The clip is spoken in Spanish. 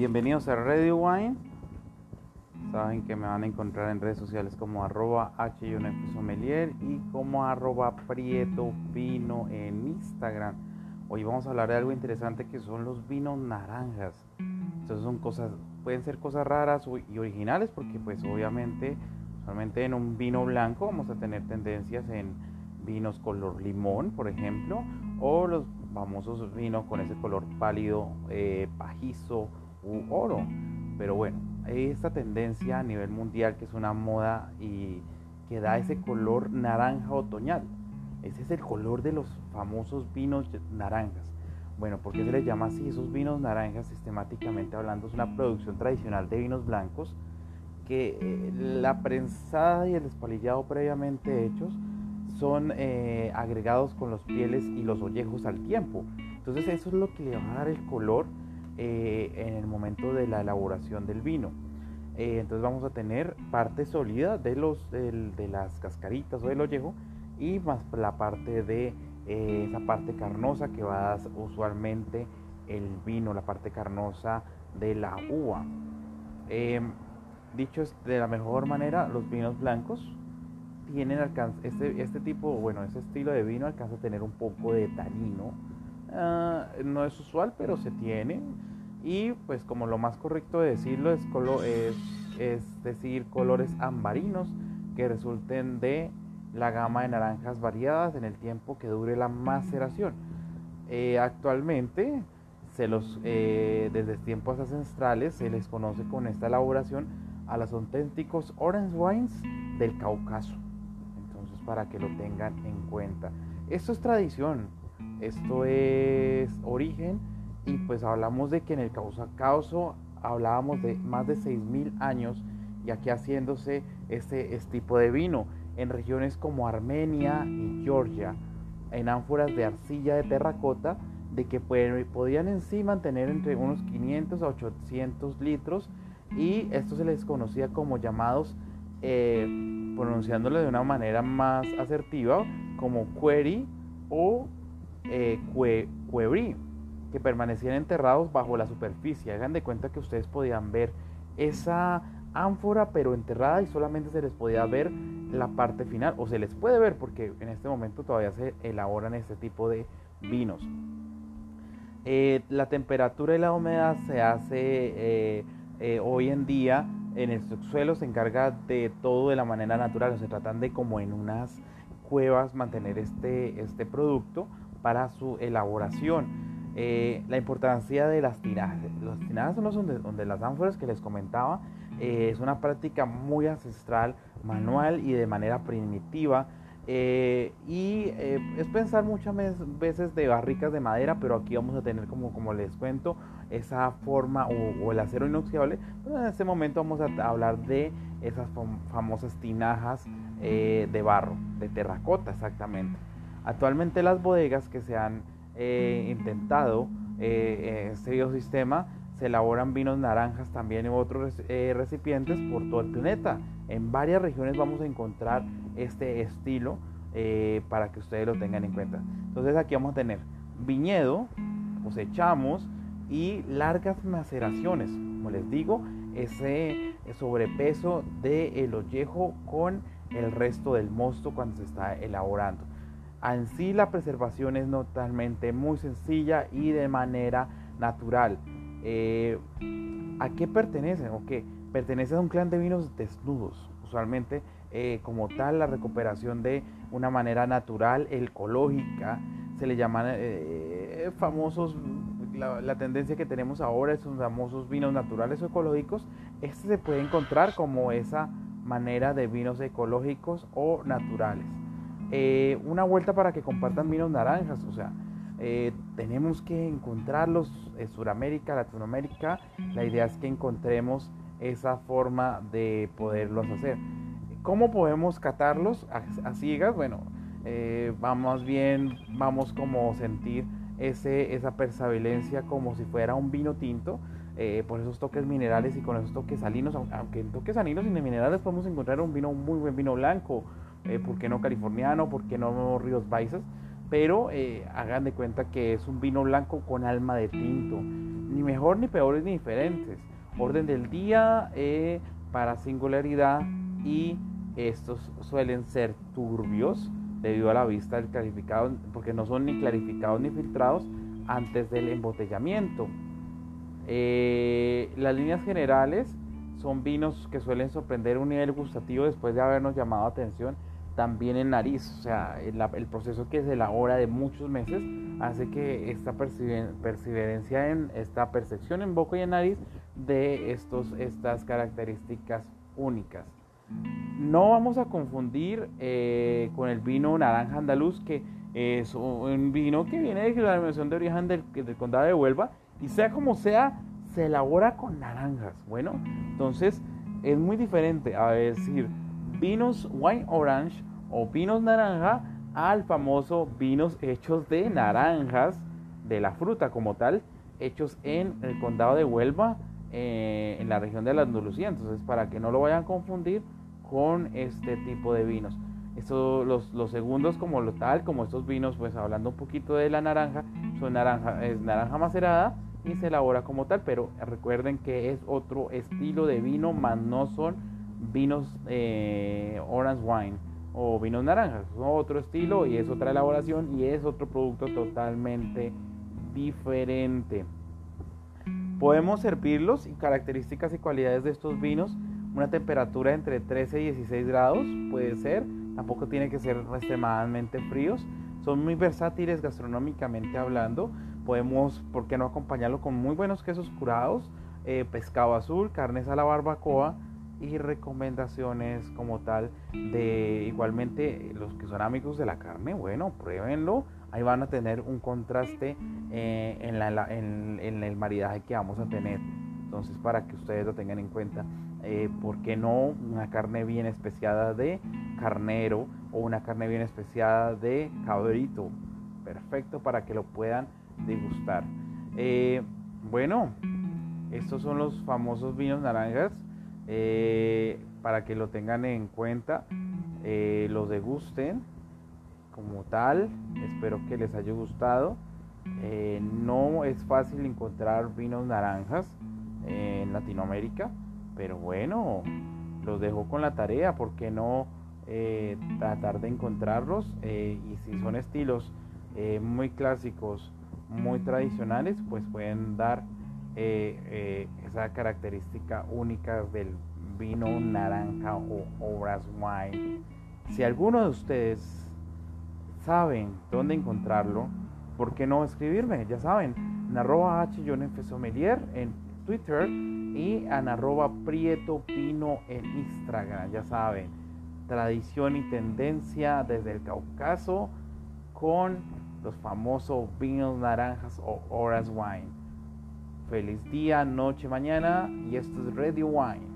Bienvenidos a Ready Wine. Saben que me van a encontrar en redes sociales como arroba sommelier y como arroba vino en Instagram. Hoy vamos a hablar de algo interesante que son los vinos naranjas. Entonces son cosas, pueden ser cosas raras y originales porque pues obviamente solamente en un vino blanco vamos a tener tendencias en vinos color limón, por ejemplo, o los famosos vinos con ese color pálido, eh, pajizo oro. Pero bueno, esta tendencia a nivel mundial que es una moda y que da ese color naranja otoñal. Ese es el color de los famosos vinos naranjas. Bueno, ¿por qué se les llama así? Esos vinos naranjas, sistemáticamente hablando, es una producción tradicional de vinos blancos que eh, la prensada y el espalillado previamente hechos son eh, agregados con los pieles y los ollejos al tiempo. Entonces eso es lo que le va a dar el color eh, en el momento de la elaboración del vino. Eh, entonces vamos a tener parte sólida de, los, de, las cascaritas o del ollejo y más la parte de esa parte carnosa que va a dar usualmente el vino, la parte carnosa de la uva. Em, dicho de la mejor manera, los vinos blancos tienen alcance, este, este tipo, bueno, este estilo de vino alcanza a tener un poco de tanino. Ah, no es usual, pero se tiene. Y pues como lo más correcto de decirlo es, es, decir, colores ambarinos que resulten de la gama de naranjas variadas en el tiempo que dure la maceración. Eh, actualmente, se los, eh, desde tiempos ancestrales, se les conoce con esta elaboración a los auténticos orange wines del Cáucaso para que lo tengan en cuenta. Esto es tradición, esto es origen y pues hablamos de que en el Cáucaso hablábamos de más de 6.000 años y aquí haciéndose este, este, tipo de vino en regiones como Armenia y Georgia, en ánforas de arcilla de terracota, de que podían en sí mantener entre unos 500 a 800 litros y esto se les conocía como llamados eh, pronunciándolo de una manera más asertiva como query o eh, que permanecían enterrados bajo la superficie. Hagan de cuenta que ustedes podían ver esa ánfora pero enterrada y solamente se les podía ver la parte final o se les puede ver porque en este momento todavía se elaboran este tipo de vinos. Eh, la temperatura y la humedad se hace eh, hoy en día en el subsuelo se encarga de todo de la manera natural, se tratan de como en unas cuevas mantener este, este producto para su elaboración. Eh, la importancia de las tiradas. Las tiradas son los donde, las ánforas que les comentaba. Eh, es una práctica muy ancestral, manual y de manera primitiva. Eh, y es pensar muchas veces de barricas de madera, pero aquí vamos a tener como, como les cuento esa forma o, el acero inoxidable, pues en este momento vamos a hablar de esas famosas tinajas eh, de barro, de terracota exactamente. Actualmente las bodegas que se han eh, intentado eh, en este biosistema se elaboran vinos naranjas también en otros recipientes por todo el planeta. En varias regiones vamos a encontrar este estilo para que ustedes lo tengan en cuenta. Entonces aquí vamos a tener viñedo, cosechamos, y largas maceraciones. Como les digo, ese sobrepeso del el ollejo con el resto del mosto cuando se está elaborando. En sí la preservación es totalmente muy sencilla y de manera natural. Eh, ¿A qué pertenecen? ¿O qué? Pertenece a un clan de vinos desnudos. Usualmente, eh, como tal, la recuperación de una manera natural, ecológica, se le llaman eh, famosos la, tendencia que tenemos ahora, esos famosos vinos naturales o ecológicos, este se puede encontrar como esa manera de vinos ecológicos o naturales. Eh, una vuelta para que compartan vinos naranjas, o sea, eh, tenemos que encontrarlos en Sudamérica, Latinoamérica. La idea es que encontremos esa forma de poderlos hacer. ¿Cómo podemos catarlos a, ciegas? Bueno, eh, vamos bien, vamos como sentir ese, esa perseverancia como si fuera un vino tinto, por esos toques minerales y con esos toques salinos, aunque en toques salinos y de minerales podemos encontrar un vino muy buen vino blanco, eh, ¿por qué no californiano? ¿Por qué no ríos baisas? Pero eh, hagan de cuenta que es un vino blanco con alma de tinto. ni mejor, ni peores, ni diferentes. Orden del día eh, para singularidad y estos suelen ser turbios debido a la vista del clarificado, porque no son ni clarificados ni filtrados antes del embotellamiento. Eh, las líneas generales son vinos que suelen sorprender un nivel gustativo después de habernos llamado atención también en nariz, o sea, el, proceso que se elabora de muchos meses hace que esta perseverancia en esta percepción en boca y en nariz de estos, estas características únicas. No vamos a confundir eh, con el vino naranja andaluz, que es un vino que viene de la denominación de origen del, del, condado de Huelva, y sea como sea, se elabora con naranjas. Bueno, entonces es muy diferente a decir vinos wine orange o vinos naranja al famoso vinos hechos de naranjas, de la fruta como tal, hechos en el condado de Huelva, eh, en la región de la Andalucía. Entonces, para que no lo vayan a confundir, con este tipo de vinos. Esto, los, los, segundos como lo tal, como estos vinos, pues hablando un poquito de la naranja, son naranja, es naranja macerada y se elabora como tal, pero recuerden que es otro estilo de vino, más no son vinos eh, orange wine o vinos naranjas, otro estilo y es otra elaboración y es otro producto totalmente diferente. Podemos servirlos y características y cualidades de estos vinos una temperatura entre 13 y 16 grados puede ser, tampoco tiene que ser extremadamente fríos. Son muy versátiles gastronómicamente hablando. Podemos, ¿por qué no acompañarlo con muy buenos quesos curados, eh, pescado azul, carnes a la barbacoa y recomendaciones como tal de igualmente los que son amigos de la carne? Bueno, pruébenlo. Ahí van a tener un contraste eh, en, la, en el maridaje que vamos a tener. Entonces, para que ustedes lo tengan en cuenta. Eh, ¿por qué no una carne bien especiada de carnero o una carne bien especiada de cabrito? Perfecto para que lo puedan degustar. Eh, bueno, estos son los famosos vinos naranjas. Eh, para que lo tengan en cuenta, los degusten como tal. Espero que les haya gustado. no es fácil encontrar vinos naranjas en Latinoamérica. Pero bueno, los dejo con la tarea, ¿por qué no eh, tratar de encontrarlos? Eh, y si son estilos eh, muy clásicos, muy tradicionales, pues pueden dar esa característica única del vino naranja o obras wine. Si alguno de ustedes saben dónde encontrarlo, ¿por qué no escribirme? Ya saben, en arroba h en Twitter y en arroba Prieto Pino en Instagram. Ya saben, tradición y tendencia desde el Cáucaso con los famosos vinos naranjas o horas wine. Feliz día, noche, mañana y esto es Radio Wine.